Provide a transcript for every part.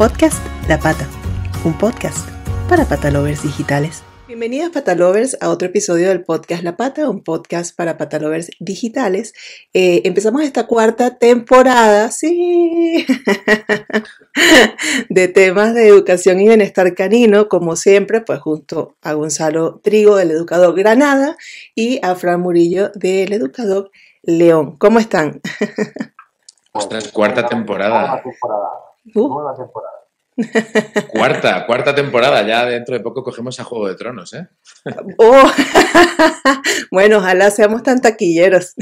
Podcast La Pata, un podcast para patalovers digitales. Bienvenidos patalovers a otro episodio del podcast La Pata, un podcast para patalovers digitales. Eh, empezamos esta cuarta temporada, sí, de temas de educación y bienestar canino, como siempre, pues junto a Gonzalo Trigo del Educador Granada y a Fran Murillo del Educador León. ¿Cómo están? Ostras, cuarta temporada. Uh. Nueva temporada. Cuarta, cuarta temporada. Ya dentro de poco cogemos a Juego de Tronos, ¿eh? Oh. bueno, ojalá seamos tan taquilleros.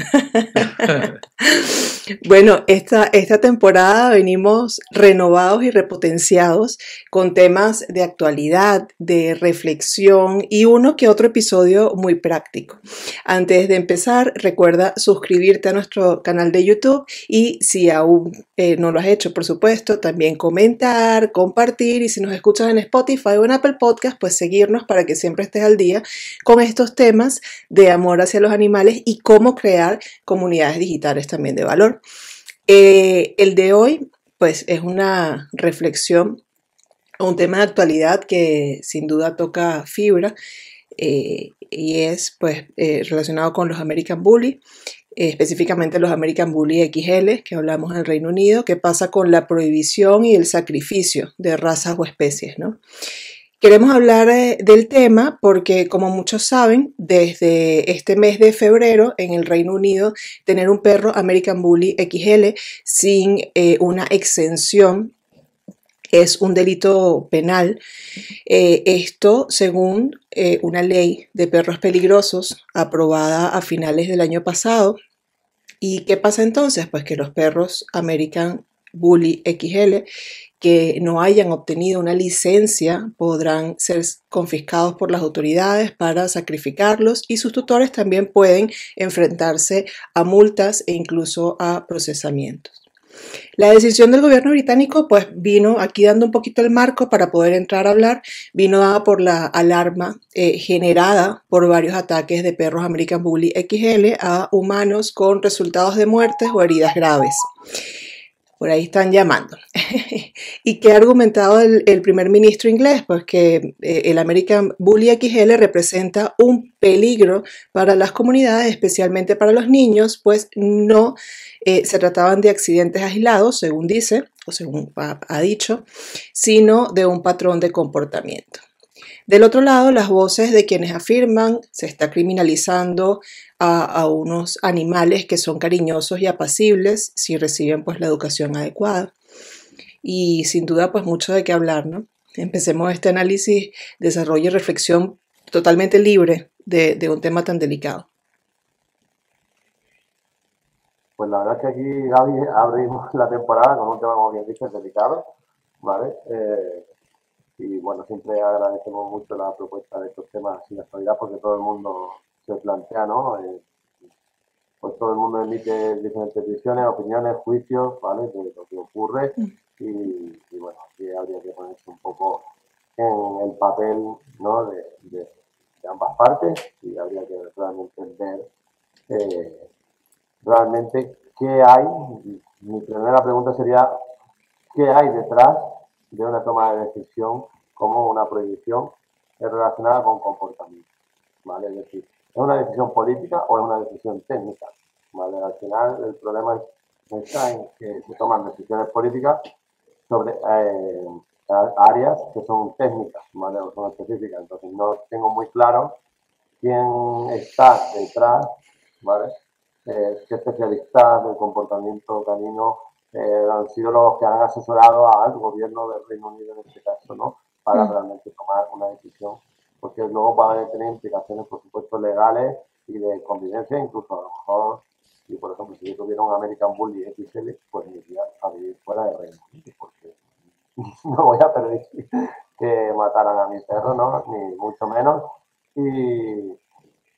bueno, esta, esta temporada venimos renovados y repotenciados con temas de actualidad, de reflexión y uno que otro episodio muy práctico. Antes de empezar, recuerda suscribirte a nuestro canal de YouTube y si aún eh, no lo has hecho, por supuesto, también comentar, compartir y si nos escuchas en Spotify o en Apple Podcast, pues seguirnos para que siempre estés al día con estos temas de amor hacia los animales y cómo crear comunidades digitales también de valor. Eh, el de hoy, pues es una reflexión, un tema de actualidad que sin duda toca fibra eh, y es pues eh, relacionado con los American Bully, específicamente los American Bully XL que hablamos en el Reino Unido, qué pasa con la prohibición y el sacrificio de razas o especies, ¿no? Queremos hablar eh, del tema porque, como muchos saben, desde este mes de febrero en el Reino Unido, tener un perro American Bully XL sin eh, una exención es un delito penal. Eh, esto según una ley de perros peligrosos aprobada a finales del año pasado. ¿Y qué pasa entonces? Pues que los perros American Bully XL que no hayan obtenido una licencia podrán ser confiscados por las autoridades para sacrificarlos y sus tutores también pueden enfrentarse a multas e incluso a procesamientos. La decisión del gobierno británico pues vino aquí dando un poquito el marco para poder entrar a hablar, vino dada por la alarma eh, generada por varios ataques de perros American Bully XL a humanos con resultados de muertes o heridas graves por ahí están llamando. ¿Y qué ha argumentado el, primer ministro inglés? Pues que eh, el American Bully XL representa un peligro para las comunidades, especialmente para los niños, pues no eh, se trataban de accidentes aislados, según dice, o según ha dicho, sino de un patrón de comportamiento. Del otro lado, las voces de quienes afirman se está criminalizando a, unos animales que son cariñosos y apacibles si reciben pues la educación adecuada. Y sin duda pues mucho de qué hablar, ¿no? Empecemos este análisis, desarrollo y reflexión totalmente libre de, un tema tan delicado. Pues la verdad es que aquí Gaby abrimos la temporada con un tema, como bien delicado, ¿vale? Eh, y bueno, siempre agradecemos mucho la propuesta de estos temas y la actualidad porque todo el mundo se plantea, ¿no? Eh, pues todo el mundo emite diferentes visiones, opiniones, juicios, ¿vale? De lo que ocurre mm. y, bueno, aquí habría que ponerse un poco en el papel, ¿no? De, ambas partes y habría que realmente ver eh, realmente qué hay. Mi primera pregunta sería, ¿qué hay detrás de una toma de decisión como una prohibición relacionada con comportamiento. ¿vale? Es decir, ¿es una decisión política o es una decisión técnica? ¿vale? Al final el problema está en que se toman decisiones políticas sobre eh, áreas que son técnicas ¿vale? o son específicas. Entonces no tengo muy claro quién está detrás, ¿vale? Eh, qué especialistas del comportamiento canino eh, han sido los que han asesorado al gobierno del Reino Unido en este caso, ¿no? Para mm. realmente tomar una decisión, porque luego puede tener implicaciones, por supuesto, legales y de convivencia, incluso a lo mejor, y por ejemplo, si yo tuviera un American Bully XL, pues me iría a vivir fuera de Reino Unido, porque no voy a permitir que mataran a mi perro, ¿no? Ni mucho menos. Y,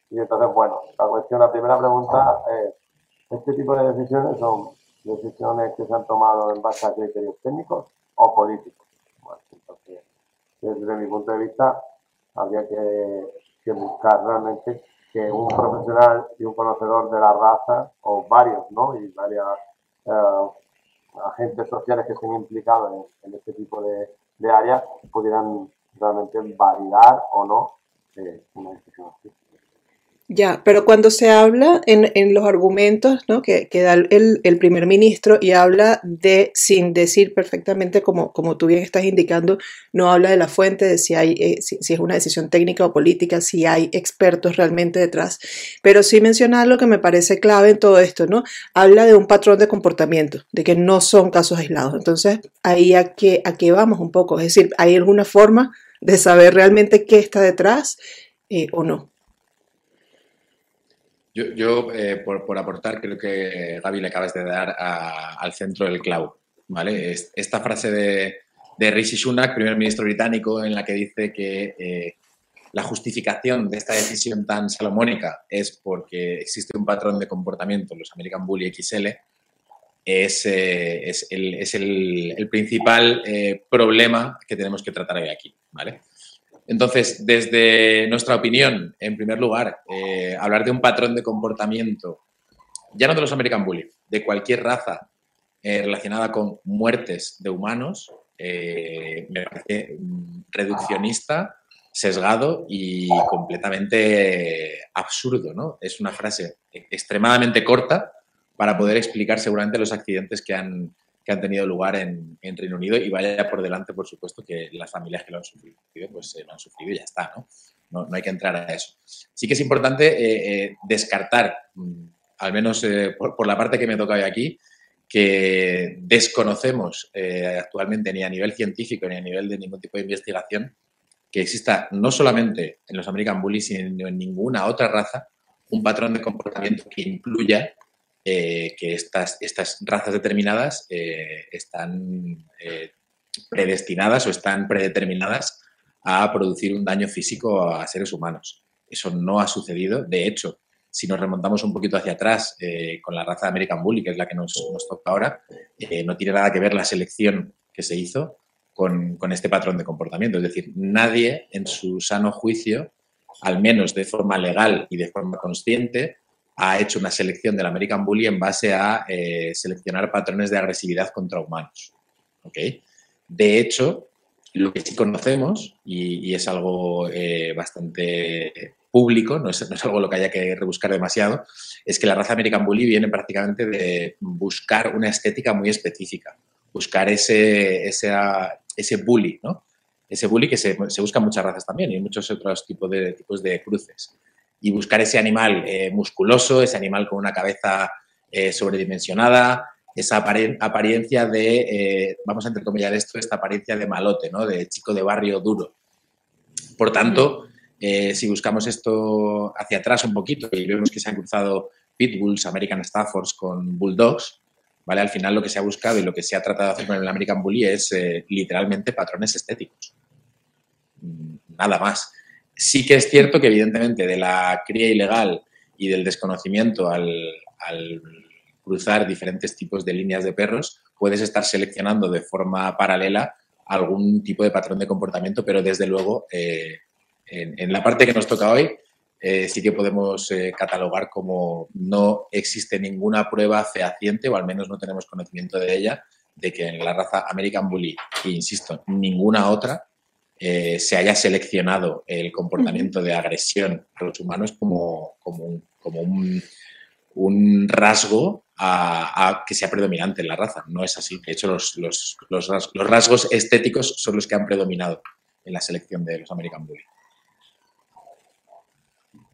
y entonces, bueno, la cuestión, la primera pregunta es, ¿este tipo de decisiones son decisiones que se han tomado en base a criterios técnicos o políticos. entonces, desde mi punto de vista, habría que, buscar realmente que un profesional y un conocedor de la raza, o varios, ¿no? Y varias, eh, agentes sociales que estén implicados en, este tipo de, de áreas pudieran realmente validar o no eh, una decisión así. Ya, pero cuando se habla en, los argumentos ¿no? que, da el, primer ministro y habla de, sin decir perfectamente como, como tú bien estás indicando, no habla de la fuente, de si, hay, eh, si, es una decisión técnica o política, si hay expertos realmente detrás, pero sí mencionar lo que me parece clave en todo esto, ¿no? Habla de un patrón de comportamiento, de que no son casos aislados. Entonces, ahí a qué, a qué vamos un poco, es decir, ¿hay alguna forma de saber realmente qué está detrás eh, o no? Yo, eh, por, aportar, creo que Gaby le acabas de dar al centro del clavo. ¿vale? Esta frase de, de, Rishi Sunak, primer ministro británico, en la que dice que eh, la justificación de esta decisión tan salomónica es porque existe un patrón de comportamiento, los American Bully XL, es, eh, es, el, es el, principal problema que tenemos que tratar hoy aquí. ¿vale? Entonces, desde nuestra opinión, en primer lugar, eh, hablar de un patrón de comportamiento, ya no de los American Bully, de cualquier raza eh, relacionada con muertes de humanos, eh, me parece mm, reduccionista, sesgado y completamente absurdo. ¿no? Es una frase extremadamente corta para poder explicar seguramente los accidentes que han, que han tenido lugar en, Reino Unido y vaya por delante, por supuesto, que las familias que lo han sufrido, pues eh, lo han sufrido y ya está, ¿no? ¿no? hay que entrar a eso. Sí que es importante eh, eh, descartar, mm, al menos por, la parte que me toca hoy aquí, que desconocemos actualmente ni a nivel científico ni a nivel de ningún tipo de investigación que exista no solamente en los American Bullies, sino en ninguna otra raza un patrón de comportamiento que incluya eh, que estas, estas razas determinadas eh, están eh, predestinadas o están predeterminadas a producir un daño físico a seres humanos. Eso no ha sucedido. De hecho, si nos remontamos un poquito hacia atrás con la raza American Bully, que es la que nos, nos toca ahora, no tiene nada que ver la selección que se hizo con, con, este patrón de comportamiento. Es decir, nadie en su sano juicio, al menos de forma legal y de forma consciente, ha hecho una selección del American Bully en base a eh, seleccionar patrones de agresividad contra humanos. De hecho, lo que sí conocemos, y, es algo eh, bastante público, no es, no es, algo lo que haya que rebuscar demasiado, es que la raza American Bully viene prácticamente de buscar una estética muy específica, buscar ese, ese, ese bully, ¿no? Ese bully que se, se busca en muchas razas también y en muchos otros tipos de, tipos de cruces y buscar ese animal eh, musculoso, ese animal con una cabeza eh, sobredimensionada, esa apariencia de, eh, vamos a entrecomillar esto, esta apariencia de malote, ¿no? de chico de barrio duro. Por tanto, si buscamos esto hacia atrás un poquito y vemos que se han cruzado pitbulls, American Staffords con bulldogs, ¿vale? Al final lo que se ha buscado y lo que se ha tratado de hacer con el American Bully es literalmente patrones estéticos. Nada más. Sí que es cierto que evidentemente de la cría ilegal y del desconocimiento al, cruzar diferentes tipos de líneas de perros, puedes estar seleccionando de forma paralela algún tipo de patrón de comportamiento, pero desde luego eh, en, la parte que nos toca hoy eh, sí que podemos eh, catalogar como no existe ninguna prueba fehaciente, o al menos no tenemos conocimiento de ella, de que en la raza American Bully, e insisto, ninguna otra, eh, se haya seleccionado el comportamiento de agresión a los humanos como, como, un, como un, rasgo a, que sea predominante en la raza. No es así. De hecho, los, los, los, rasgos estéticos son los que han predominado en la selección de los American Bully.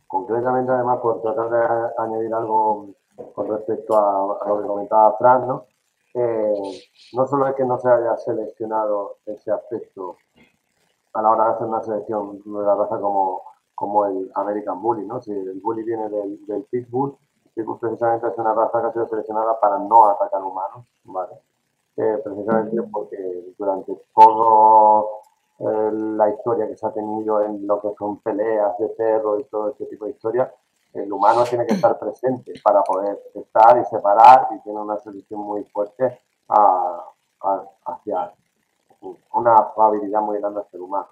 Concretamente, además, por tratar de añadir algo con respecto a, lo que comentaba Fran, ¿no? Eh, no solo es que no se haya seleccionado ese aspecto a la hora de hacer una selección de la raza como, como el American Bully, ¿no? Si el Bully viene del, del Pitbull, Pitbull precisamente es una raza que ha sido seleccionada para no atacar humanos, ¿vale? Eh, precisamente porque durante toda eh, la historia que se ha tenido en lo que son peleas de perro y todo este tipo de historia, el humano tiene que estar presente para poder estar y separar y tiene una selección muy fuerte hacia una habilidad muy grande al ser humano.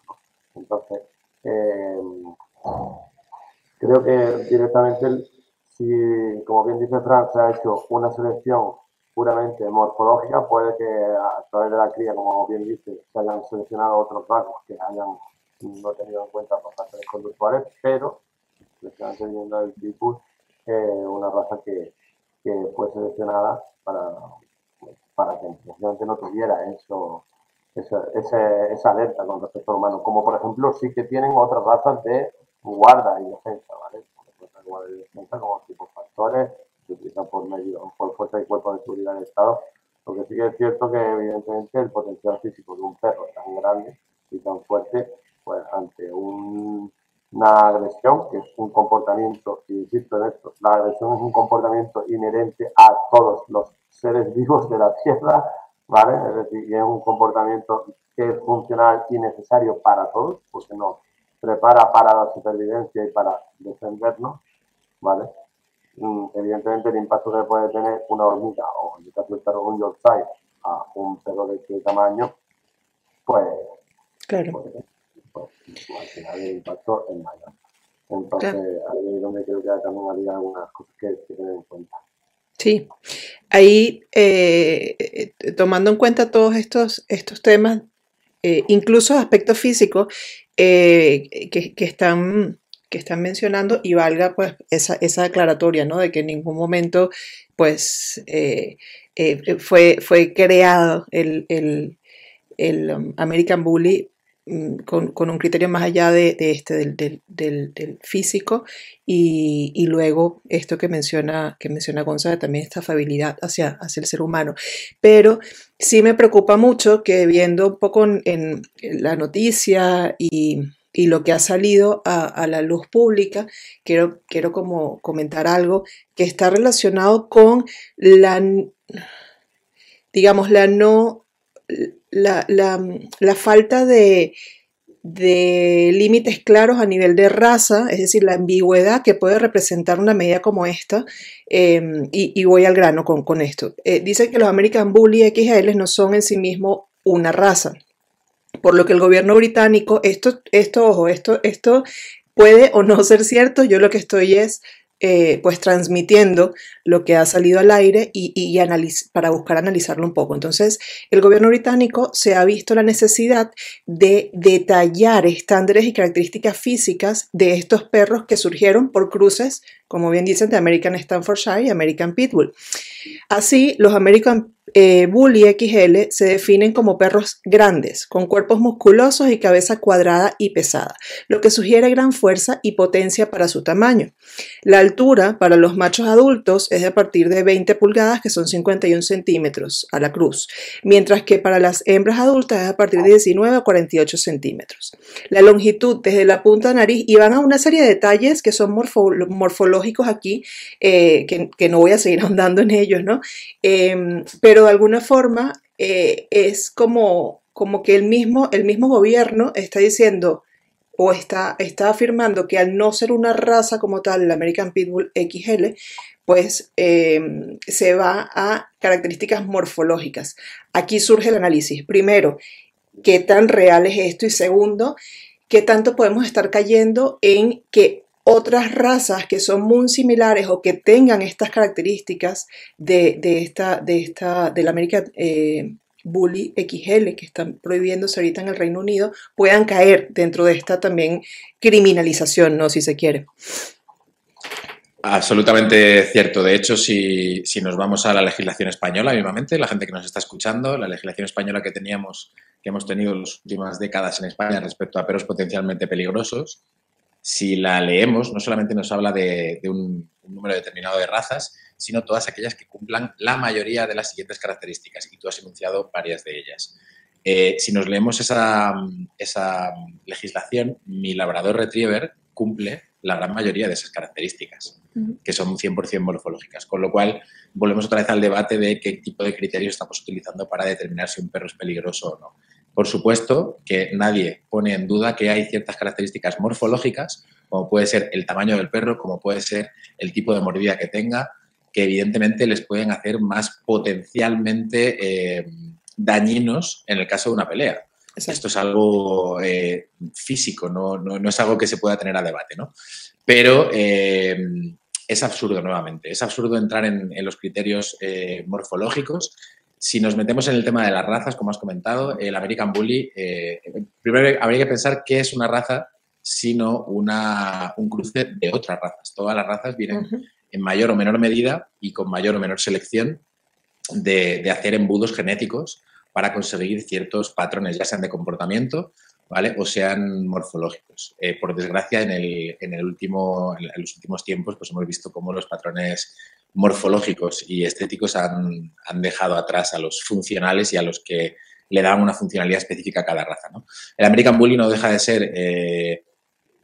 Entonces, eh, creo que directamente, si, como bien dice Fran, se ha hecho una selección puramente morfológica, puede que a través de la cría, como bien dice, se hayan seleccionado otros rasgos que hayan no tenido en cuenta por factores conductuales, pero se están teniendo el tipo eh, una raza que, que, fue seleccionada para, para que no tuviera eso, esa, esa, alerta con respecto al humano, como por ejemplo sí que tienen otras razas de guarda y defensa, ¿vale? Guarda y defensa como tipo factores se utilizan por medio, por fuerza y cuerpo de seguridad del Estado. Lo que sí que es cierto que evidentemente el potencial físico de un perro tan grande y tan fuerte, pues ante un, una agresión, que es un comportamiento, y insisto en esto, la agresión es un comportamiento inherente a todos los seres vivos de la Tierra, ¿vale? Es decir, es un comportamiento que es funcional y necesario para todos, porque nos prepara para la supervivencia y para defendernos, ¿vale? Mm, evidentemente el impacto que puede tener una hormiga o en el caso del perro un Yorkshire a un perro de este tamaño, pues, claro. pues, pues, al final el impacto es mayor. Entonces, ahí es donde creo que también había algunas cosas que, tener en cuenta. Sí, ahí eh, eh, tomando en cuenta todos estos, estos temas, eh, incluso aspectos físicos que, que, están que están mencionando y valga pues esa, esa aclaratoria, ¿no? De que en ningún momento pues eh, eh, fue, fue creado el, el, el um, American Bully con, con, un criterio más allá de, este, del, físico y, luego esto que menciona, que menciona González, también esta afabilidad hacia, hacia el ser humano. Pero sí me preocupa mucho que viendo un poco en, la noticia y y lo que ha salido a, la luz pública, quiero, quiero como comentar algo que está relacionado con la, digamos, la no, la, la, falta de, de límites claros a nivel de raza, es decir, la ambigüedad que puede representar una medida como esta, em, y, voy al grano con, con esto. Eh, dice que los American Bully XL no son en sí mismos una raza por lo que el gobierno británico, esto, esto, ojo, esto, esto puede o no ser cierto, yo lo que estoy es eh, pues transmitiendo lo que ha salido al aire y, y para buscar analizarlo un poco. Entonces, el gobierno británico se ha visto la necesidad de detallar estándares y características físicas de estos perros que surgieron por cruces, como bien dicen, de American Staffordshire y American Pitbull. Así, los American eh, Bully XL se definen como perros grandes, con cuerpos musculosos y cabeza cuadrada y pesada, lo que sugiere gran fuerza y potencia para su tamaño. La altura para los machos adultos es de a partir de 20 pulgadas, que son 51 centímetros a la cruz, mientras que para las hembras adultas es a partir de 19 a 48 centímetros. La longitud desde la punta de nariz y van a una serie de detalles que son morfológicos aquí, eh, que, no voy a seguir ahondando en ellos, ¿no? Em, pero de alguna forma eh, es como, como que el mismo, el mismo gobierno está diciendo o está, está afirmando que al no ser una raza como tal, el American Pitbull XL, pues eh, se va a características morfológicas. Aquí surge el análisis. Primero, ¿qué tan real es esto? Y segundo, ¿qué tanto podemos estar cayendo en que otras razas que son muy similares o que tengan estas características de, esta, de esta, del American eh, Bully XL que están prohibiéndose ahorita en el Reino Unido, puedan caer dentro de esta también criminalización, ¿no? Si se quiere. Absolutamente cierto. De hecho, si, nos vamos a la legislación española, mismamente, la gente que nos está escuchando, la legislación española que teníamos, que hemos tenido en las últimas décadas en España respecto a perros potencialmente peligrosos, si la leemos, no solamente nos habla de, un, número determinado de razas, sino todas aquellas que cumplan la mayoría de las siguientes características, y tú has enunciado varias de ellas. Eh, si nos leemos esa, esa, legislación, mi labrador retriever cumple la gran mayoría de esas características, que son 100% morfológicas, con lo cual volvemos otra vez al debate de qué tipo de criterios estamos utilizando para determinar si un perro es peligroso o no. Por supuesto que nadie pone en duda que hay ciertas características morfológicas, como puede ser el tamaño del perro, como puede ser el tipo de mordida que tenga, que evidentemente les pueden hacer más potencialmente eh, dañinos en el caso de una pelea. Esto es algo eh, físico, no, es algo que se pueda tener a debate. ¿no? Pero eh, es absurdo nuevamente. Es absurdo entrar en, los criterios morfológicos. Si nos metemos en el tema de las razas, como has comentado, el American Bully, eh, primero habría que pensar qué es una raza, sino una, un cruce de otras razas. Todas las razas vienen en mayor o menor medida y con mayor o menor selección de, de hacer embudos genéticos para conseguir ciertos patrones, ya sean de comportamiento ¿vale? o sean morfológicos. Eh, por desgracia, en, el, en, el último, en los últimos tiempos pues hemos visto cómo los patrones morfológicos y estéticos han, han, dejado atrás a los funcionales y a los que le dan una funcionalidad específica a cada raza. ¿no? El American Bully no deja de ser, eh,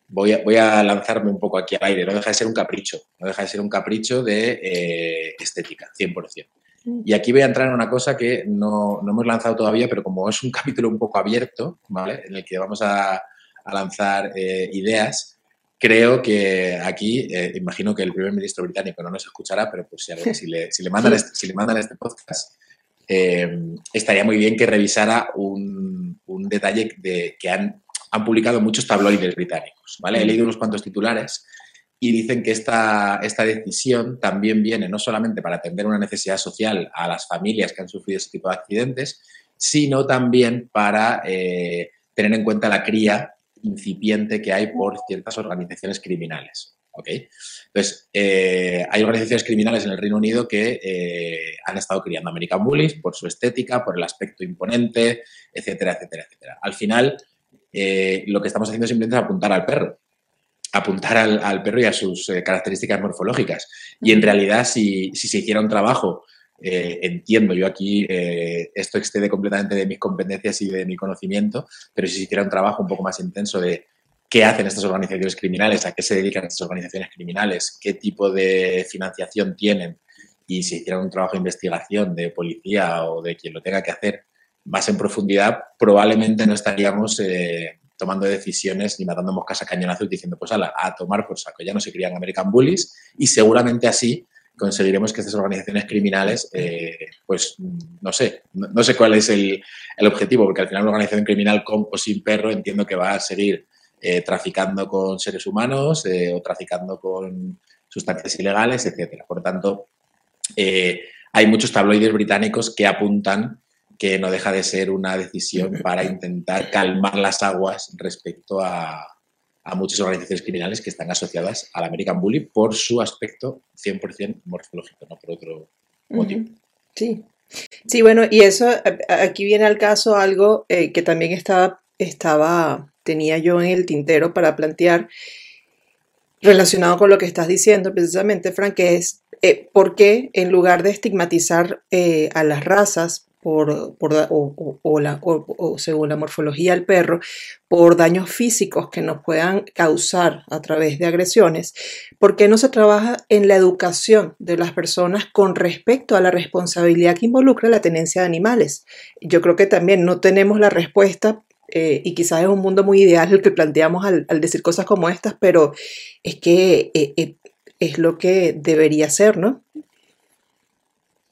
voy, a, voy, a, lanzarme un poco aquí al aire, no deja de ser un capricho, no deja de ser un capricho de eh, estética, 100%. Mm. Y aquí voy a entrar en una cosa que no, no, hemos lanzado todavía, pero como es un capítulo un poco abierto, ¿vale? En el que vamos a, a lanzar eh, ideas, creo que aquí, eh, imagino que el primer ministro británico no nos escuchará, pero pues si, si, le, si le, mandan este, si le mandan este podcast, eh, estaría muy bien que revisara un, un detalle de, que han, han publicado muchos tabloides británicos, ¿vale? He leído unos cuantos titulares y dicen que esta, esta decisión también viene no solamente para atender una necesidad social a las familias que han sufrido este tipo de accidentes, sino también para eh, tener en cuenta la cría incipiente que hay por ciertas organizaciones criminales. ¿okay? Entonces, eh, hay organizaciones criminales en el Reino Unido que eh, han estado criando American Bullies por su estética, por el aspecto imponente, etcétera, etcétera, etcétera. Al final, lo que estamos haciendo simplemente es apuntar al perro apuntar al, perro y a sus eh, características morfológicas. Y en realidad, si, se hiciera un trabajo, eh, entiendo, yo aquí eh, esto excede completamente de mis competencias y de mi conocimiento, pero si se hiciera un trabajo un poco más intenso de qué hacen estas organizaciones criminales, a qué se dedican estas organizaciones criminales, qué tipo de financiación tienen, y si hiciera un trabajo de investigación de policía o de quien lo tenga que hacer más en profundidad, probablemente no estaríamos tomando decisiones ni matando moscas a cañonazos diciendo, pues ala, a tomar por saco, ya no se crían American Bullies y seguramente así conseguiremos que estas organizaciones criminales, eh, pues no sé, no, sé cuál es el, el, objetivo, porque al final una organización criminal con o sin perro entiendo que va a seguir eh, traficando con seres humanos eh, o traficando con sustancias ilegales, etcétera. Por tanto, hay muchos tabloides británicos que apuntan que no deja de ser una decisión para intentar calmar las aguas respecto a, muchas organizaciones criminales que están asociadas al American Bully por su aspecto 100% morfológico, no por otro motivo. Sí. Sí, bueno, y eso, aquí viene al caso algo eh, que también estaba, estaba, tenía yo en el tintero para plantear, relacionado con lo que estás diciendo precisamente, Frank, que es eh, por qué en lugar de estigmatizar eh, a las razas por, o, según la morfología del perro, por daños físicos que nos puedan causar a través de agresiones, ¿por qué no se trabaja en la educación de las personas con respecto a la responsabilidad que involucra la tenencia de animales? Yo creo que también no tenemos la respuesta eh, y quizás es un mundo muy ideal el que planteamos al, decir cosas como estas, pero es que eh, eh, es lo que debería ser, ¿no?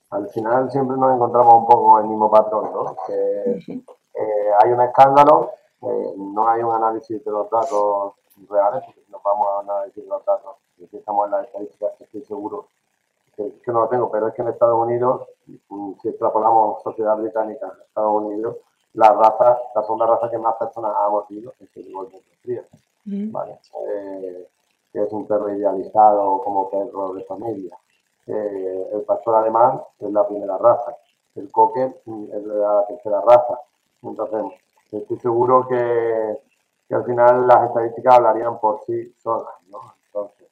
Al final siempre nos encontramos un poco el mismo patrón, ¿no? Que eh, hay un escándalo, eh, no hay un análisis de los datos reales, porque si nos vamos a de los datos, si estamos en las estadísticas, estoy seguro que, no lo tengo, pero es que en Estados Unidos, mm, si extrapolamos sociedad británica Estados Unidos, la raza, la segunda raza que más personas ha mordido es el Golden Retriever, ¿vale? Eh, que es un perro idealizado como perro de familia eh, el pastor alemán es la primera raza, el cocker es la tercera raza. Entonces, estoy seguro que, al final las estadísticas hablarían por sí solas, ¿no? Entonces,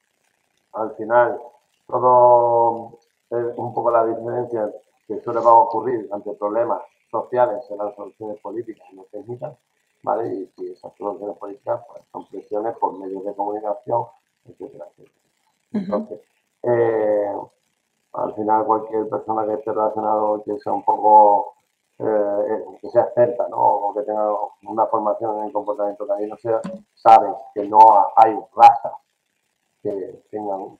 al final, todo es un poco la diferencia que suele va a ocurrir ante problemas sociales en las soluciones políticas y no técnicas, ¿vale? Y si esas soluciones políticas pues, son presiones por medios de comunicación, etcétera, etcétera. Entonces, eh, al final cualquier persona que esté relacionado, que sea un poco, eh, que sea experta, ¿no? O que tenga una formación en comportamiento canino, sea, sabe que no hay razas que tengan,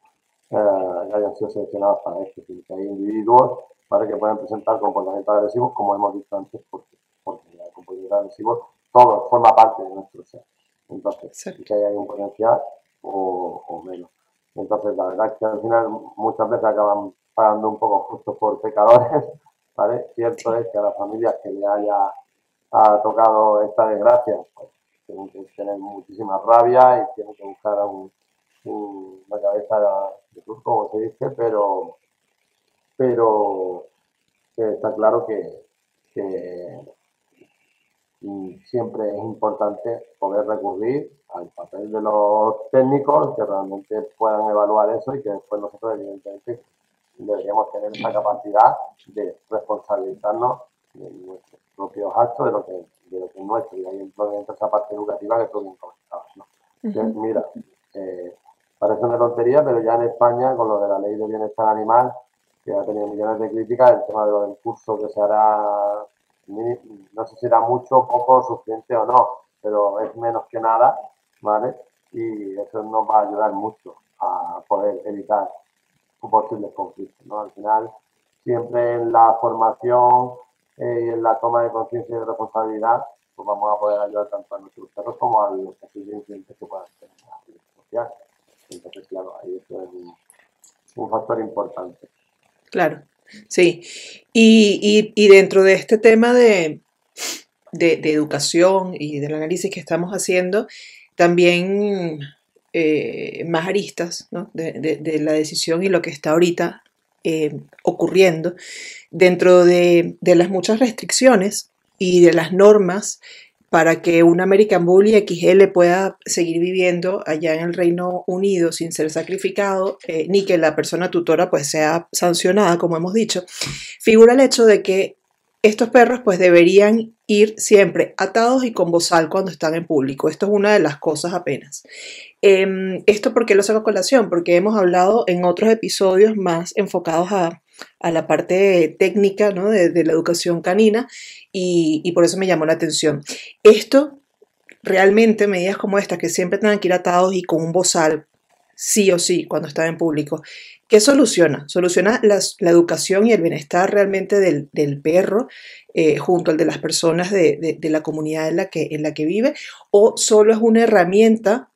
eh, hayan sido seleccionadas para esto, que hay individuos para que puedan presentar comportamientos agresivos, como hemos dicho antes, porque, porque el comportamiento agresivo todo forma parte de nuestro ser. Entonces, sí que hay un potencial o, o menos. Entonces, la verdad es que al final muchas veces acaban pagando un poco justo por pecadores, ¿vale? Cierto es que a las familias que le haya tocado esta desgracia, pues tienen que tener muchísima rabia y tienen que buscar un, una cabeza de cruz, como se dice, pero, pero está claro que, siempre es importante poder recurrir al papel de los técnicos que realmente puedan evaluar eso y que después nosotros evidentemente deberíamos tener esa capacidad de responsabilizarnos de nuestros propios actos, de lo que, de lo que es nuestro. Y ahí entra esa parte educativa que tú bien comentabas. ¿no? Mira, eh, parece una tontería, pero ya en España, con lo de la ley de bienestar animal, que ha tenido millones de críticas, el tema de lo del curso que se hará, no sé si será mucho, poco, suficiente o no, pero es menos que nada, ¿vale? Y eso nos va a ayudar mucho a poder evitar posibles conflictos, ¿no? Al final, siempre en la formación eh, y en la toma de conciencia y de responsabilidad, pues vamos a poder ayudar tanto a nuestros perros como a los posibles que puedan tener en la vida social. Entonces, claro, ahí eso es un, factor importante. Claro, sí. Y, y, dentro de este tema de, de, educación y del análisis que estamos haciendo, también eh, más aristas de, de, la decisión y lo que está ahorita eh, ocurriendo dentro de, de, las muchas restricciones y de las normas para que un American Bully XL pueda seguir viviendo allá en el Reino Unido sin ser sacrificado, eh, ni que la persona tutora pues sea sancionada, como hemos dicho, figura el hecho de que estos perros pues deberían ir siempre atados y con bozal cuando están en público. Esto es una de las cosas apenas. Em, ¿Esto por qué lo saco a colación? Porque hemos hablado en otros episodios más enfocados a, la parte técnica ¿no? de, la educación canina y, por eso me llamó la atención. Esto, realmente, medidas como esta, que siempre tengan que ir atados y con un bozal, sí o sí, cuando están en público, ¿qué soluciona? Soluciona la educación y el bienestar realmente del, perro eh, junto al de las personas de, la comunidad en la, que, en la que vive, o solo es una herramienta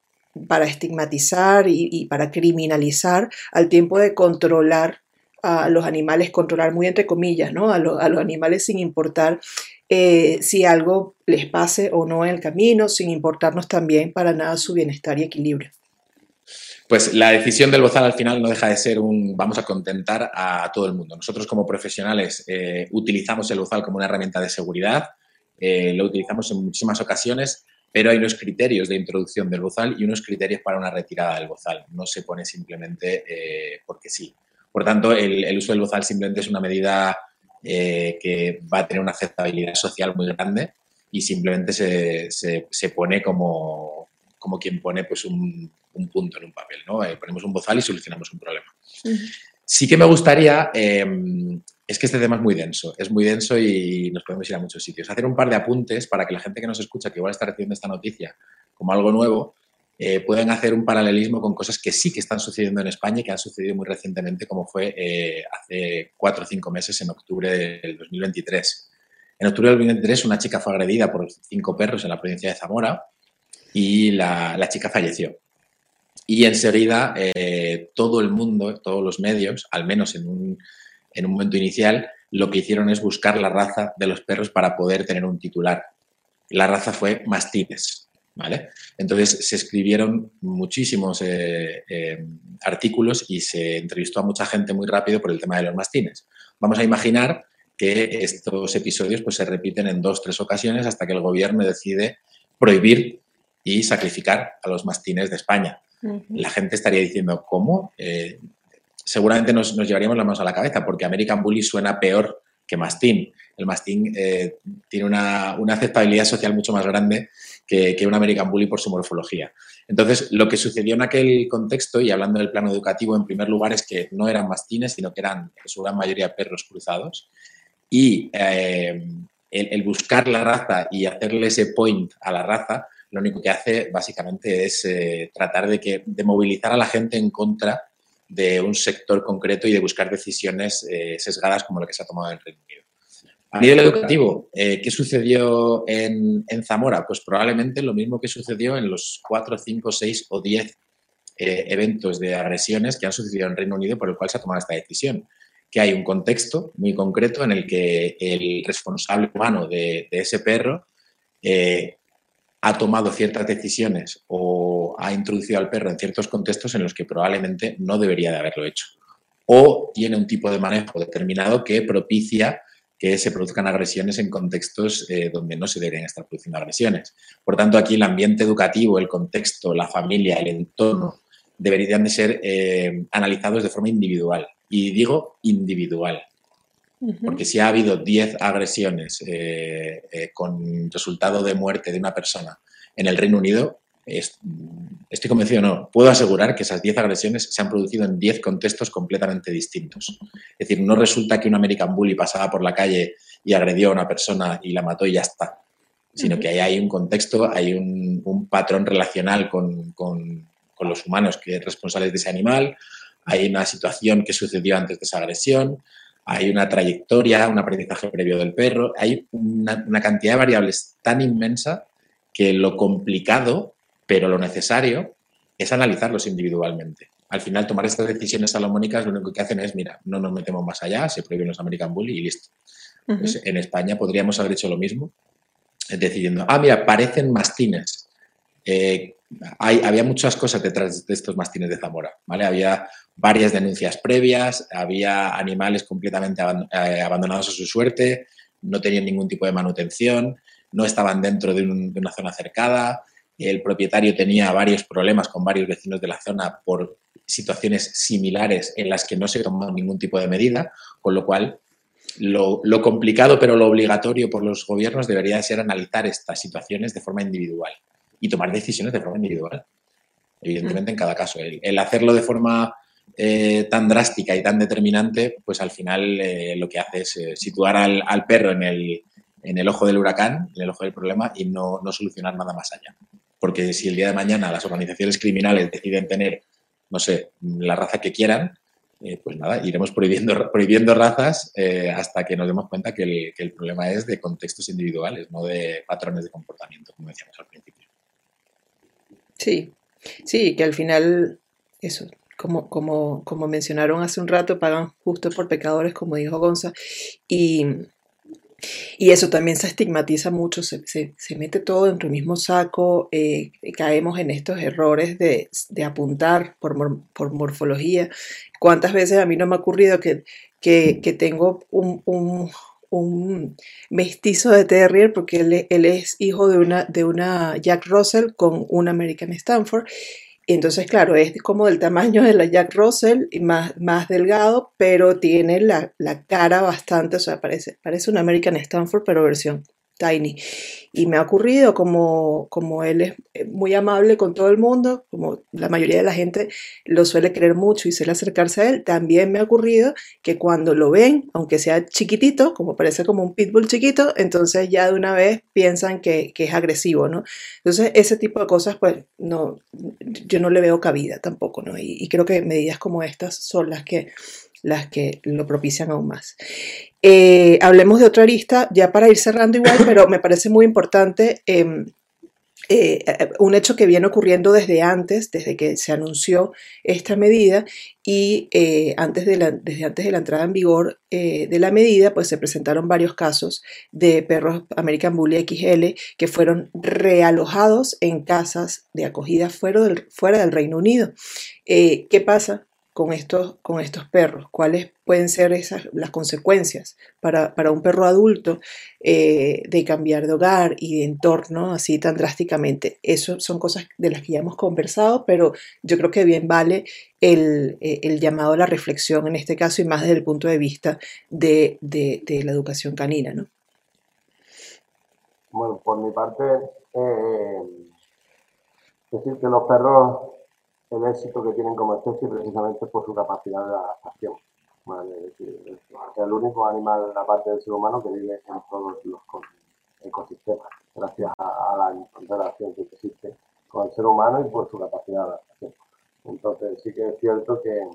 para estigmatizar y, para criminalizar al tiempo de controlar a los animales, controlar muy entre comillas, ¿no? A, a los animales sin importar eh, si algo les pase o no en el camino, sin importarnos también para nada su bienestar y equilibrio. Pues la decisión del bozal al final no deja de ser un vamos a contentar a todo el mundo. Nosotros como profesionales eh, utilizamos el bozal como una herramienta de seguridad, eh, lo utilizamos en muchísimas ocasiones, pero hay unos criterios de introducción del bozal y unos criterios para una retirada del bozal. No se pone simplemente porque sí. Por tanto, el, uso del bozal simplemente es una medida eh, que va a tener una aceptabilidad social muy grande y simplemente se, pone como, como, quien pone pues un, punto en un papel. ¿no? Eh, ponemos un bozal y solucionamos un problema. Sí que me gustaría, eh, es que este tema es muy denso, es muy denso y nos podemos ir a muchos sitios. Hacer un par de apuntes para que la gente que nos escucha, que igual está recibiendo esta noticia como algo nuevo, eh, pueden hacer un paralelismo con cosas que sí que están sucediendo en España y que han sucedido muy recientemente, como fue eh, hace cuatro o cinco meses, en octubre del 2023. En octubre del 2023, una chica fue agredida por cinco perros en la provincia de Zamora y la, chica falleció. Y enseguida eh, todo el mundo, todos los medios, al menos en un, en un momento inicial, lo que hicieron es buscar la raza de los perros para poder tener un titular. La raza fue mastines. ¿vale? Entonces se escribieron muchísimos eh, eh, artículos y se entrevistó a mucha gente muy rápido por el tema de los mastines. Vamos a imaginar que estos episodios pues, se repiten en dos, tres ocasiones hasta que el gobierno decide prohibir y sacrificar a los mastines de España. La gente estaría diciendo, ¿cómo? Eh, seguramente nos, llevaríamos las manos a la cabeza porque American Bully suena peor que mastín. El mastín tiene una, una, aceptabilidad social mucho más grande que, un American Bully por su morfología. Entonces, lo que sucedió en aquel contexto, y hablando del plano educativo, en primer lugar, es que no eran mastines, sino que eran en su gran mayoría perros cruzados. Y eh, el, buscar la raza y hacerle ese point a la raza, lo único que hace básicamente es eh, tratar de, que, de movilizar a la gente en contra de un sector concreto y de buscar decisiones eh, sesgadas como lo que se ha tomado en el Reino Unido. A nivel educativo, eh, ¿qué sucedió en, Zamora? Pues probablemente lo mismo que sucedió en los 4, 5, 6 o 10 eh, eventos de agresiones que han sucedido en Reino Unido por el cual se ha tomado esta decisión. Que hay un contexto muy concreto en el que el responsable humano de, ese perro eh, ha tomado ciertas decisiones o ha introducido al perro en ciertos contextos en los que probablemente no debería de haberlo hecho. O tiene un tipo de manejo determinado que propicia que se produzcan agresiones en contextos eh, donde no se deberían estar produciendo agresiones. Por tanto, aquí el ambiente educativo, el contexto, la familia, el entorno, deberían de ser eh, analizados de forma individual. Y digo individual, porque si ha habido 10 agresiones eh, con resultado de muerte de una persona en el Reino Unido, estoy convencido, no, puedo asegurar que esas 10 agresiones se han producido en 10 contextos completamente distintos. Es decir, no resulta que un American Bully pasaba por la calle y agredió a una persona y la mató y ya está, sino que ahí hay un contexto, hay un, patrón relacional con, los humanos que es responsable de ese animal, hay una situación que sucedió antes de esa agresión, hay una trayectoria, un aprendizaje previo del perro, hay una, una cantidad de variables tan inmensa que lo complicado pero lo necesario es analizarlos individualmente. Al final, tomar estas decisiones salomónicas lo único que hacen es, mira, no nos metemos más allá, se prohíben los American Bully y listo. Pues en España podríamos haber hecho lo mismo, decidiendo, ah, mira, parecen mastines. Eh, hay, había muchas cosas detrás de estos mastines de Zamora. Había varias denuncias previas, había animales completamente eh, abandonados a su suerte, no tenían ningún tipo de manutención, no estaban dentro de una zona cercada, el propietario tenía varios problemas con varios vecinos de la zona por situaciones similares en las que no se tomó ningún tipo de medida, con lo cual lo, complicado pero lo obligatorio por los gobiernos debería ser analizar estas situaciones de forma individual y tomar decisiones de forma individual, evidentemente en cada caso. El, hacerlo de forma eh, tan drástica y tan determinante, pues al final eh, lo que hace es eh, situar al, perro en el, en el, ojo del huracán, en el ojo del problema y no, no solucionar nada más allá porque si el día de mañana las organizaciones criminales deciden tener, no sé, la raza que quieran, eh, pues nada, iremos prohibiendo, prohibiendo razas eh, hasta que nos demos cuenta que el, problema es de contextos individuales, no de patrones de comportamiento, como decíamos al principio. Sí, sí, que al final, eso, como, como, como mencionaron hace un rato, pagan justo por pecadores, como dijo Gonza, y y eso también se estigmatiza mucho, se, mete todo dentro del mismo saco, eh, caemos en estos errores de, apuntar por, morfología. ¿Cuántas veces a mí no me ha ocurrido que, que, tengo un, mestizo de Terrier, porque él, es hijo de una, de una Jack Russell con un American Stanford, entonces, claro, es como del tamaño de la Jack Russell, y más, más delgado, pero tiene la, la cara bastante, o sea, parece, parece un American Stanford, pero versión Tiny. Y me ha ocurrido como, como él es eh, muy amable con todo el mundo, como la mayoría de la gente lo suele querer mucho y suele acercarse a él, también me ha ocurrido que cuando lo ven, aunque sea chiquitito, como parece como un pitbull chiquito, entonces ya de una vez piensan que, que es agresivo, ¿no? Entonces ese tipo de cosas, pues no, yo no le veo cabida tampoco, ¿no? y creo que medidas como estas son las que las que lo propician aún más. Eh, hablemos de otra lista, ya para ir cerrando igual, pero me parece muy importante em, eh, un hecho que viene ocurriendo desde antes, desde que se anunció esta medida y eh, antes de la, desde antes de la entrada en vigor de la medida, pues se presentaron varios casos de perros American Bully XL que fueron realojados en casas de acogida fuera del, fuera del Reino Unido. ¿Qué pasa? Con estos, con estos perros? ¿Cuáles pueden ser esas, las consecuencias para, un perro adulto eh, de cambiar de hogar y de entorno así tan drásticamente? Eso son cosas de las que ya hemos conversado, pero yo creo que bien vale el, eh, llamado a la reflexión en este caso y más desde el punto de vista de, la educación canina, ¿no? Bueno, por mi parte, eh, decir que los perros el éxito que tienen como especie precisamente por su capacidad de adaptación. Es, el único animal, aparte del ser humano, que vive en todos los ecosistemas, gracias a, la relación que existe con el ser humano y por su capacidad de adaptación. Entonces sí que es cierto que,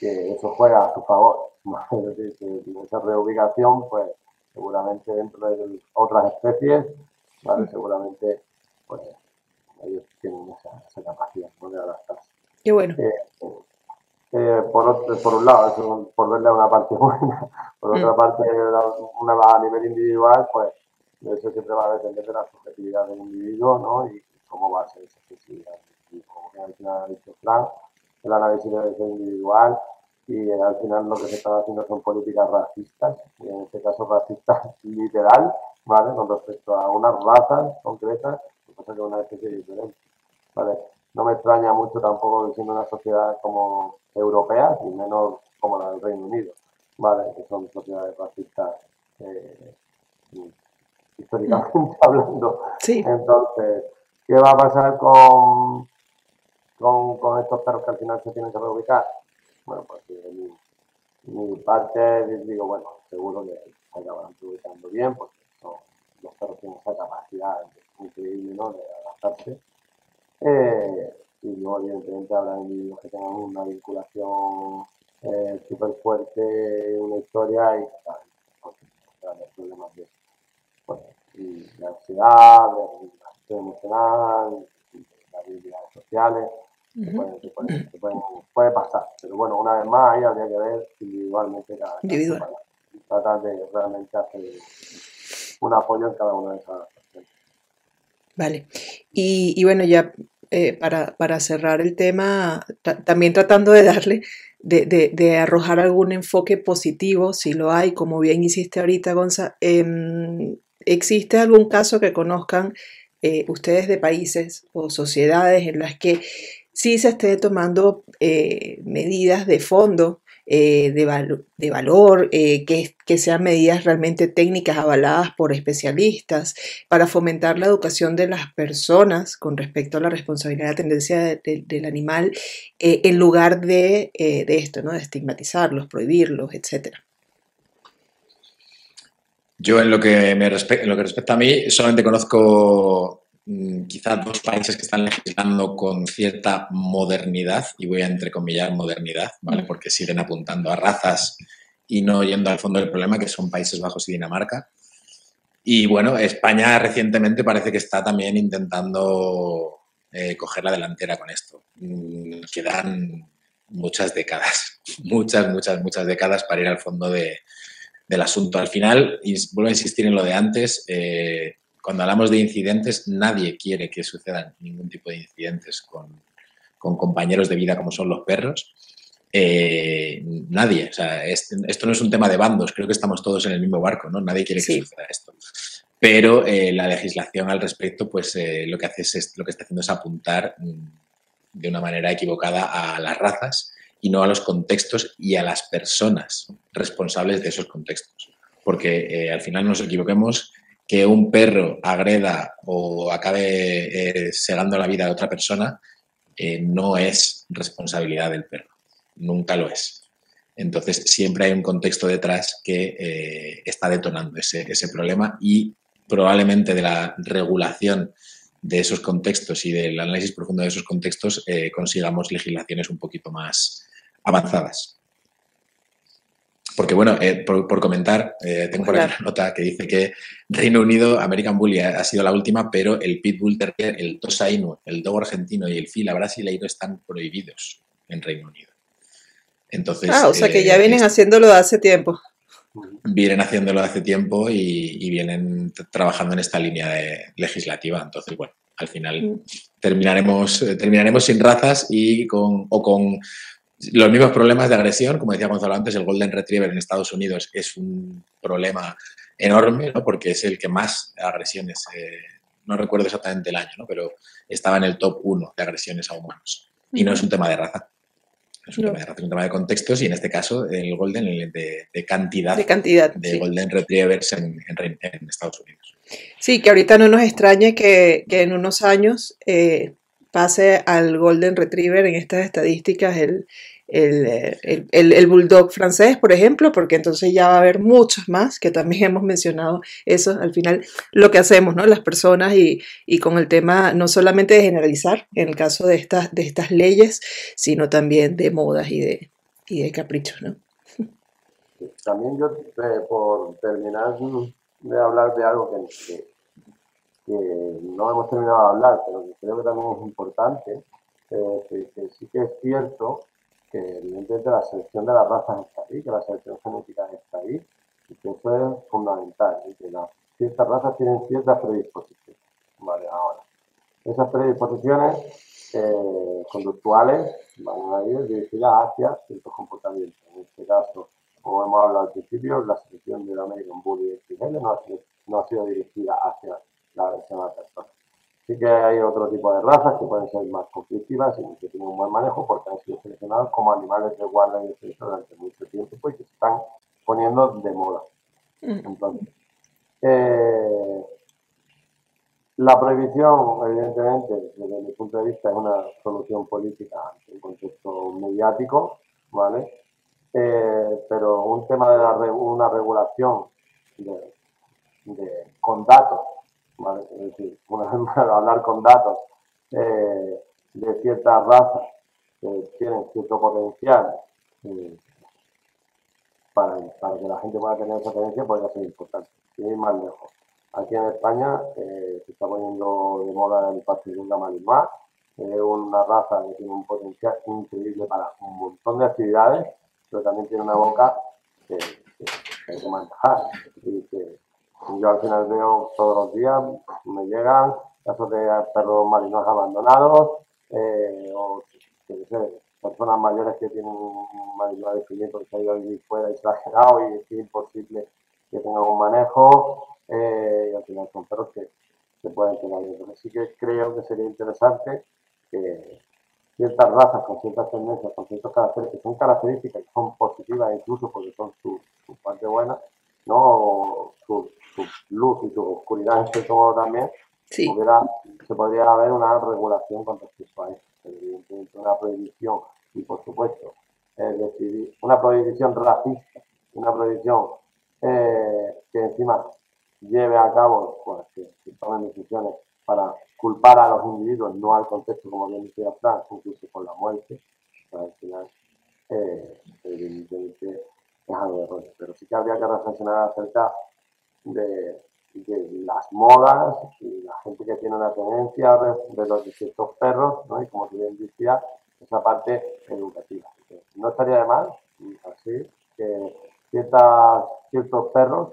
eso juega a su favor. Es decir, que esa reubicación, pues seguramente dentro de otras especies, seguramente pues ellos tienen esa, capacidad de adaptarse. Qué bueno. Eh, por, por un lado, por verle una parte buena, por otra mm. parte, una, a nivel individual, pues eso siempre va a depender de la subjetividad del individuo, ¿no? Y cómo va a ser esa accesibilidad. Y como al final ha dicho Frank, el análisis debe ser individual y al final lo que se están haciendo son políticas racistas, y en este caso racistas literal, ¿vale? Con respecto a unas razas concretas, que una especie diferente, ¿vale? No me extraña mucho tampoco siendo una sociedad como europea y menos como la del Reino Unido, ¿vale? Que son sociedades racistas eh, históricamente mm. hablando. Sí. Entonces, ¿qué va a pasar con, con, con, estos perros que al final se tienen que reubicar? Bueno, pues mi, mi parte digo, bueno, seguro que se acaban reubicando bien, porque son, los perros tienen esa capacidad increíble ¿no? de adaptarse. Eh, y luego, evidentemente, habrá individuos que tengan una vinculación eh, súper fuerte, una historia y grandes problemas de, pues, de ansiedad, de regulación emocional, de habilidades sociales. puede, pasar, pero bueno, una vez más ahí habría que ver individualmente cada Individual. tratar de realmente hacer un apoyo en cada una de esas Vale. Y, bueno, ya eh, para, para, cerrar el tema, también tratando de darle, de, de, de, arrojar algún enfoque positivo, si lo hay, como bien hiciste ahorita, Gonza, eh, ¿existe algún caso que conozcan eh, ustedes de países o sociedades en las que sí se esté tomando eh, medidas de fondo eh, de, de, valor, eh, que, que, sean medidas realmente técnicas avaladas por especialistas para fomentar la educación de las personas con respecto a la responsabilidad y la tendencia del animal, eh, en lugar de, de, esto, ¿no? de estigmatizarlos, prohibirlos, etc. Yo en lo que, me en lo que respecta a mí, solamente conozco Mm, quizás dos países que están legislando con cierta modernidad, y voy a entrecomillar modernidad, ¿vale? Mm. Porque siguen apuntando a razas y no yendo al fondo del problema, que son Países Bajos y Dinamarca. Y bueno, España recientemente parece que está también intentando eh, coger la delantera con esto. Mm, quedan muchas décadas, muchas, muchas, muchas décadas para ir al fondo de, del asunto. Al final, y vuelvo a insistir en lo de antes, eh, cuando hablamos de incidentes, nadie quiere que sucedan ningún tipo de incidentes con, compañeros de vida como son los perros. Eh, nadie, o sea, esto no es un tema de bandos, creo que estamos todos en el mismo barco, ¿no? Nadie quiere que suceda esto. Pero eh, la legislación al respecto, pues eh, lo que hace es, lo que está haciendo es apuntar mm, de una manera equivocada a las razas y no a los contextos y a las personas responsables de esos contextos. Porque al final nos equivoquemos que un perro agreda o acabe eh, segando la vida de otra persona eh, no es responsabilidad del perro, nunca lo es. Entonces siempre hay un contexto detrás que eh, está detonando ese, ese problema y probablemente de la regulación de esos contextos y del análisis profundo de esos contextos consigamos legislaciones un poquito más avanzadas. Porque, bueno, eh, por, comentar, eh, tengo por aquí una nota que dice que Reino Unido, American Bully ha, sido la última, pero el Pitbull Terrier, el Tosa Inu, el Dogo argentino y el Fila brasileiro están prohibidos en Reino Unido. Entonces, ah, o sea que ya eh, vienen haciéndolo de hace tiempo. Vienen haciéndolo de hace tiempo y, vienen trabajando en esta línea legislativa. Entonces, bueno, al final mm. terminaremos, terminaremos sin razas y con, o con los mismos problemas de agresión, como decía Gonzalo antes, el Golden Retriever en Estados Unidos es un problema enorme, ¿no? porque es el que más agresiones, eh, no recuerdo exactamente el año, ¿no? pero estaba en el top 1 de agresiones a humanos. Y no es un tema de raza. Es un tema de raza, es un tema de contextos y en este caso el Golden de, de cantidad, de cantidad de Golden Retrievers en, Estados Unidos. Sí, que ahorita no nos extrañe que, que en unos años eh, pase al Golden Retriever en estas estadísticas el, el, el, bulldog francés, por ejemplo, porque entonces ya va a haber muchos más, que también hemos mencionado eso, al final lo que hacemos, ¿no? Las personas y, y con el tema no solamente de generalizar, en el caso de estas, de estas leyes, sino también de modas y de, y de caprichos, ¿no? También yo, eh, por terminar de hablar de algo que, que, no hemos terminado de hablar, pero que creo que también es importante, que, sí que es cierto que evidentemente la selección de las razas está ahí, que la selección genética está ahí, y que eso es fundamental, y que las ciertas razas tienen ciertas predisposiciones. Vale, ahora, esas predisposiciones eh, conductuales van a ir dirigidas hacia ciertos comportamientos. En este caso, como hemos hablado al principio, la selección del American Bully XL no ha, sido, no ha sido dirigida hacia la versión a persona. Sí que hay otro tipo de razas que pueden ser más conflictivas y que tienen un buen manejo porque han sido seleccionados como animales de guarda y defensa durante mucho tiempo y que se están poniendo de moda. Mm. Entonces, eh, la prohibición, evidentemente, desde mi punto de vista, es una solución política en un contexto mediático, ¿vale? Eh, pero un tema de la, una regulación de, con datos, ¿vale? Es decir, una, hablar con datos eh, de ciertas razas que tienen cierto potencial eh, para, para, que la gente pueda tener esa tendencia podría ser importante. Y ir más lejos. Aquí en España eh, se está poniendo de moda el Pastelunga Malinois, es una raza que tiene un potencial increíble para un montón de actividades, pero también tiene una boca que, hay que manejar. Y que yo al final veo todos los días, me llegan casos de perros marinos abandonados, eh, o personas mayores que tienen un malinois de que se fuera y y es imposible que tengan un manejo eh, y al final son perros que se pueden tener. Entonces sí que creo que sería interesante que ciertas razas con ciertas tendencias, con ciertos caracteres que son características que son positivas incluso porque son su, parte buena, ¿no? Su, luz y su oscuridad en cierto modo también, se podría haber una regulación con respecto a eso. Evidentemente una prohibición y por supuesto una prohibición racista, una prohibición eh, que encima lleve a cabo, pues que, tomen decisiones para culpar a los individuos, no al contexto, como bien decía Frank, incluso con la muerte, pues al final, eh, evidentemente, es algo de error. Pero sí que habría que reflexionar acerca de, las modas y la gente que tiene una tendencia de, los distintos perros, ¿no? y como bien decía, esa parte educativa. No estaría de más, así, que ciertas, ciertos perros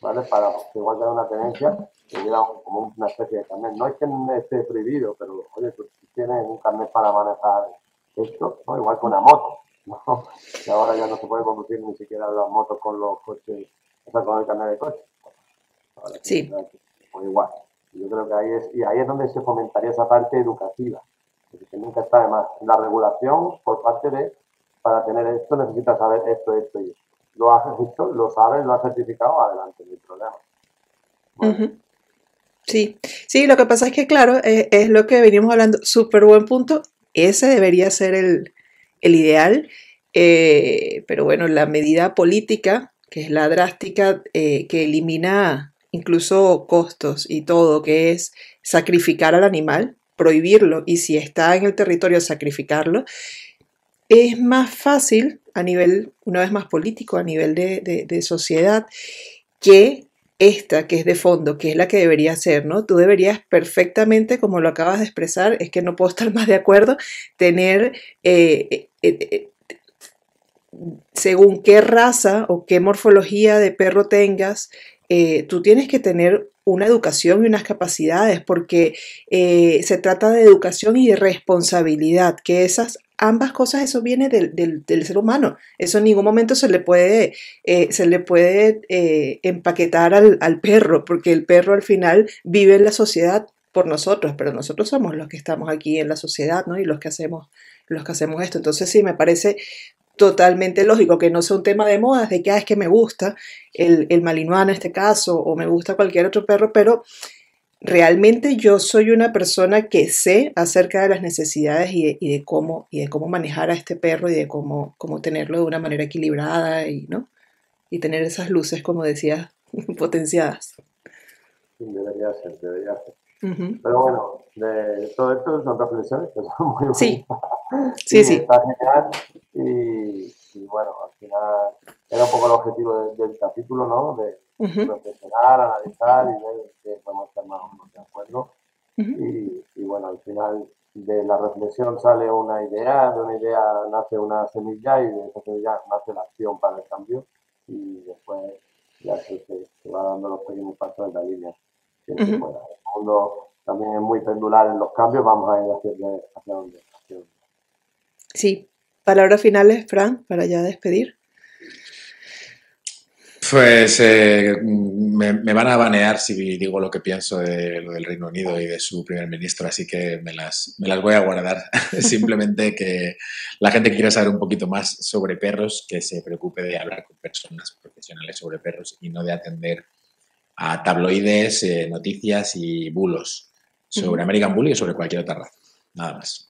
¿vale? Para que igual que una tenencia, que hubiera como una especie de carnet. No es que esté prohibido, pero oye, tú tienes un carnet para manejar esto, ¿no? Igual que una moto, ¿no? Que ahora ya no se puede conducir ni siquiera las motos con los coches, o sea, con el carnet de coche. sí. Pues igual. Yo creo que ahí es, y ahí es donde se fomentaría esa parte educativa, que nunca está de más. La regulación por parte de, para tener esto necesitas saber esto, esto y esto lo has visto, lo sabes, lo has certificado, adelante, no hay problema. Sí, sí, lo que pasa es que, claro, eh, es, lo que venimos hablando, súper buen punto, ese debería ser el, ideal, eh, pero bueno, la medida política, que es la drástica, eh, que elimina incluso costos y todo, que es sacrificar al animal, prohibirlo y si está en el territorio sacrificarlo, es más fácil a nivel, una vez más político, a nivel de, sociedad, que esta que es de fondo, que es la que debería ser, ¿no? Tú deberías perfectamente, como lo acabas de expresar, es que no puedo estar más de acuerdo, tener, eh, eh, eh, según qué raza o qué morfología de perro tengas, tú tienes que tener una educación y unas capacidades, porque se trata de educación y de responsabilidad, que esas ambas cosas, eso viene del, ser humano. Eso en ningún momento se le puede, eh, se le puede eh, empaquetar al, perro, porque el perro al final vive en la sociedad por nosotros, pero nosotros somos los que estamos aquí en la sociedad, ¿no? Y los que hacemos, los que hacemos esto. Entonces sí, me parece totalmente lógico que no sea un tema de moda, de que ah, es que me gusta el, el malinois en este caso, o me gusta cualquier otro perro, pero realmente yo soy una persona que sé acerca de las necesidades y de, cómo, y de cómo manejar a este perro y de cómo, cómo tenerlo de una manera equilibrada y, ¿no? y tener esas luces, como decía, potenciadas. debería ser, debería ser. Pero bueno, de todo esto son reflexiones que son muy Sí, sí, sí. y, bueno, al final era un poco el objetivo del capítulo, ¿no? De, reflexionar, analizar y ver que podemos estar más o menos de acuerdo. y, y, bueno, al final de la reflexión sale una idea, de una idea nace una semilla y de esa semilla nace la acción para el cambio y después ya se, va dando los pequeños pasos en la línea que El mundo también es muy pendular en los cambios, vamos a ir hacia, hacia donde. Sí. Palabras finales, Fran, para ya despedir. Pues eh, me, van a banear si digo lo que pienso de lo del Reino Unido y de su primer ministro, así que me las, me las voy a guardar. Simplemente que la gente que quiera saber un poquito más sobre perros, que se preocupe de hablar con personas profesionales sobre perros y no de atender a tabloides, eh, noticias y bulos sobre American Bully o sobre cualquier otra raza. Nada más.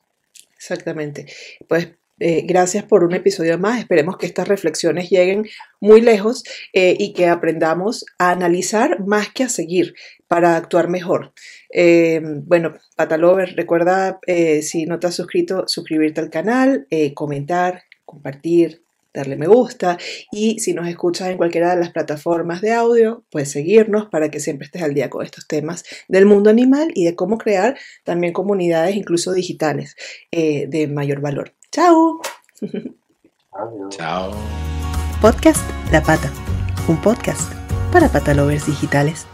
Exactamente. Pues eh, gracias por un episodio más. Esperemos que estas reflexiones lleguen muy lejos eh, y que aprendamos a analizar más que a seguir para actuar mejor. Eh, bueno, Patalover, recuerda si no te has suscrito, suscribirte al canal, comentar, compartir, darle me gusta y si nos escuchas en cualquiera de las plataformas de audio, puedes seguirnos para que siempre estés al día con estos temas del mundo animal y de cómo crear también comunidades incluso digitales de mayor valor. Chao. Chao. Podcast La Pata, un podcast para patalovers digitales.